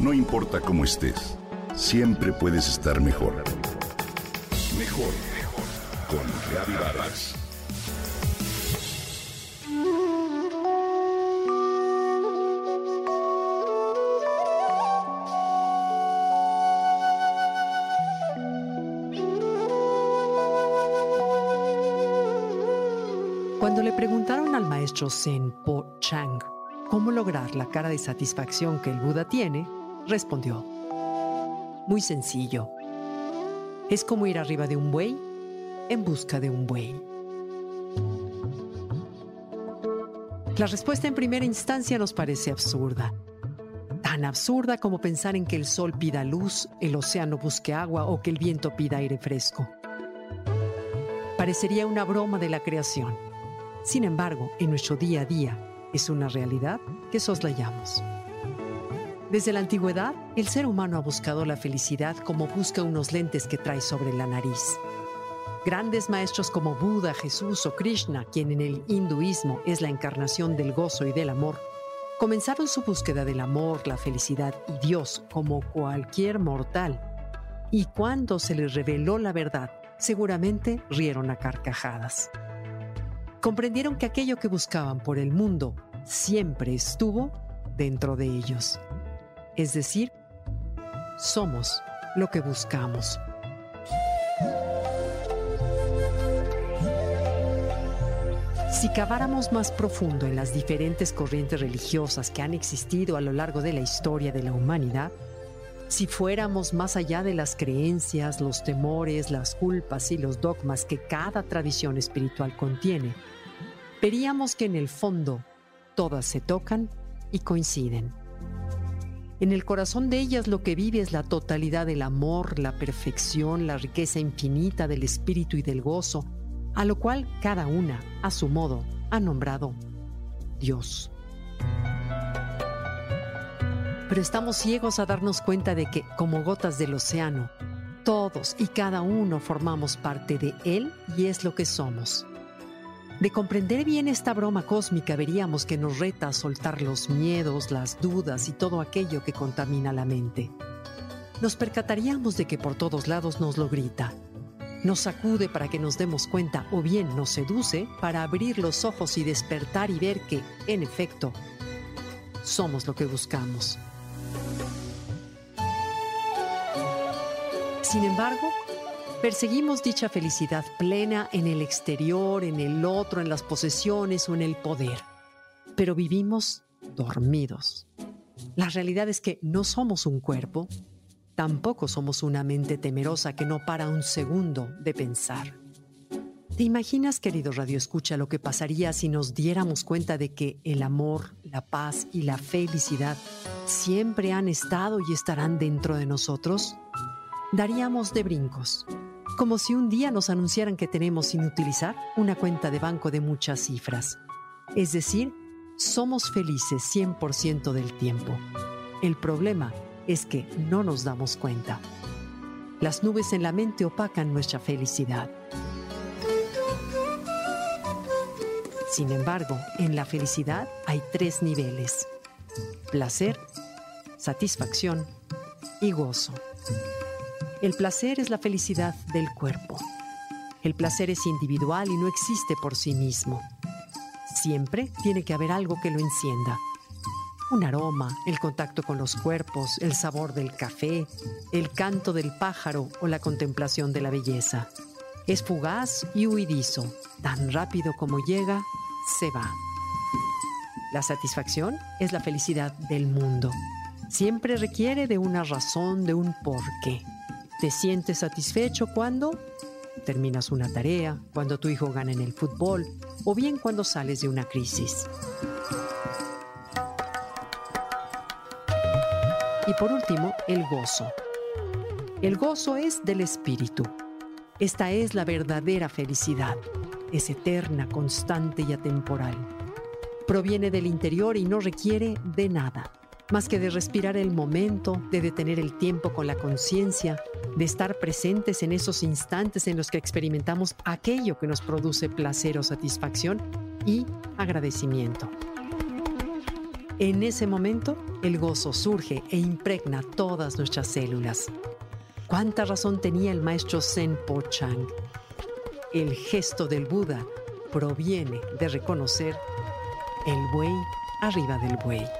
No importa cómo estés, siempre puedes estar mejor. Mejor, mejor. Con Reavivadas. Cuando le preguntaron al maestro Zen Po Chang cómo lograr la cara de satisfacción que el Buda tiene, respondió, muy sencillo, es como ir arriba de un buey en busca de un buey. La respuesta en primera instancia nos parece absurda, tan absurda como pensar en que el sol pida luz, el océano busque agua o que el viento pida aire fresco. Parecería una broma de la creación. Sin embargo, en nuestro día a día, es una realidad que soslayamos. Desde la antigüedad, el ser humano ha buscado la felicidad como busca unos lentes que trae sobre la nariz. Grandes maestros como Buda, Jesús o Krishna, quien en el hinduismo es la encarnación del gozo y del amor, comenzaron su búsqueda del amor, la felicidad y Dios como cualquier mortal. Y cuando se les reveló la verdad, seguramente rieron a carcajadas comprendieron que aquello que buscaban por el mundo siempre estuvo dentro de ellos. Es decir, somos lo que buscamos. Si caváramos más profundo en las diferentes corrientes religiosas que han existido a lo largo de la historia de la humanidad, si fuéramos más allá de las creencias, los temores, las culpas y los dogmas que cada tradición espiritual contiene, veríamos que en el fondo todas se tocan y coinciden. En el corazón de ellas lo que vive es la totalidad del amor, la perfección, la riqueza infinita del espíritu y del gozo, a lo cual cada una, a su modo, ha nombrado Dios pero estamos ciegos a darnos cuenta de que, como gotas del océano, todos y cada uno formamos parte de Él y es lo que somos. De comprender bien esta broma cósmica veríamos que nos reta a soltar los miedos, las dudas y todo aquello que contamina la mente. Nos percataríamos de que por todos lados nos lo grita. Nos sacude para que nos demos cuenta o bien nos seduce para abrir los ojos y despertar y ver que, en efecto, somos lo que buscamos. Sin embargo, perseguimos dicha felicidad plena en el exterior, en el otro, en las posesiones o en el poder. Pero vivimos dormidos. La realidad es que no somos un cuerpo, tampoco somos una mente temerosa que no para un segundo de pensar. ¿Te imaginas, querido Radio Escucha, lo que pasaría si nos diéramos cuenta de que el amor, la paz y la felicidad siempre han estado y estarán dentro de nosotros? daríamos de brincos, como si un día nos anunciaran que tenemos sin utilizar una cuenta de banco de muchas cifras. Es decir, somos felices 100% del tiempo. El problema es que no nos damos cuenta. Las nubes en la mente opacan nuestra felicidad. Sin embargo, en la felicidad hay tres niveles. Placer, satisfacción y gozo. El placer es la felicidad del cuerpo. El placer es individual y no existe por sí mismo. Siempre tiene que haber algo que lo encienda. Un aroma, el contacto con los cuerpos, el sabor del café, el canto del pájaro o la contemplación de la belleza. Es fugaz y huidizo. Tan rápido como llega, se va. La satisfacción es la felicidad del mundo. Siempre requiere de una razón, de un porqué. Te sientes satisfecho cuando terminas una tarea, cuando tu hijo gana en el fútbol o bien cuando sales de una crisis. Y por último, el gozo. El gozo es del espíritu. Esta es la verdadera felicidad. Es eterna, constante y atemporal. Proviene del interior y no requiere de nada más que de respirar el momento, de detener el tiempo con la conciencia, de estar presentes en esos instantes en los que experimentamos aquello que nos produce placer o satisfacción y agradecimiento. En ese momento, el gozo surge e impregna todas nuestras células. ¿Cuánta razón tenía el maestro Zen Po Chang? El gesto del Buda proviene de reconocer el buey arriba del buey.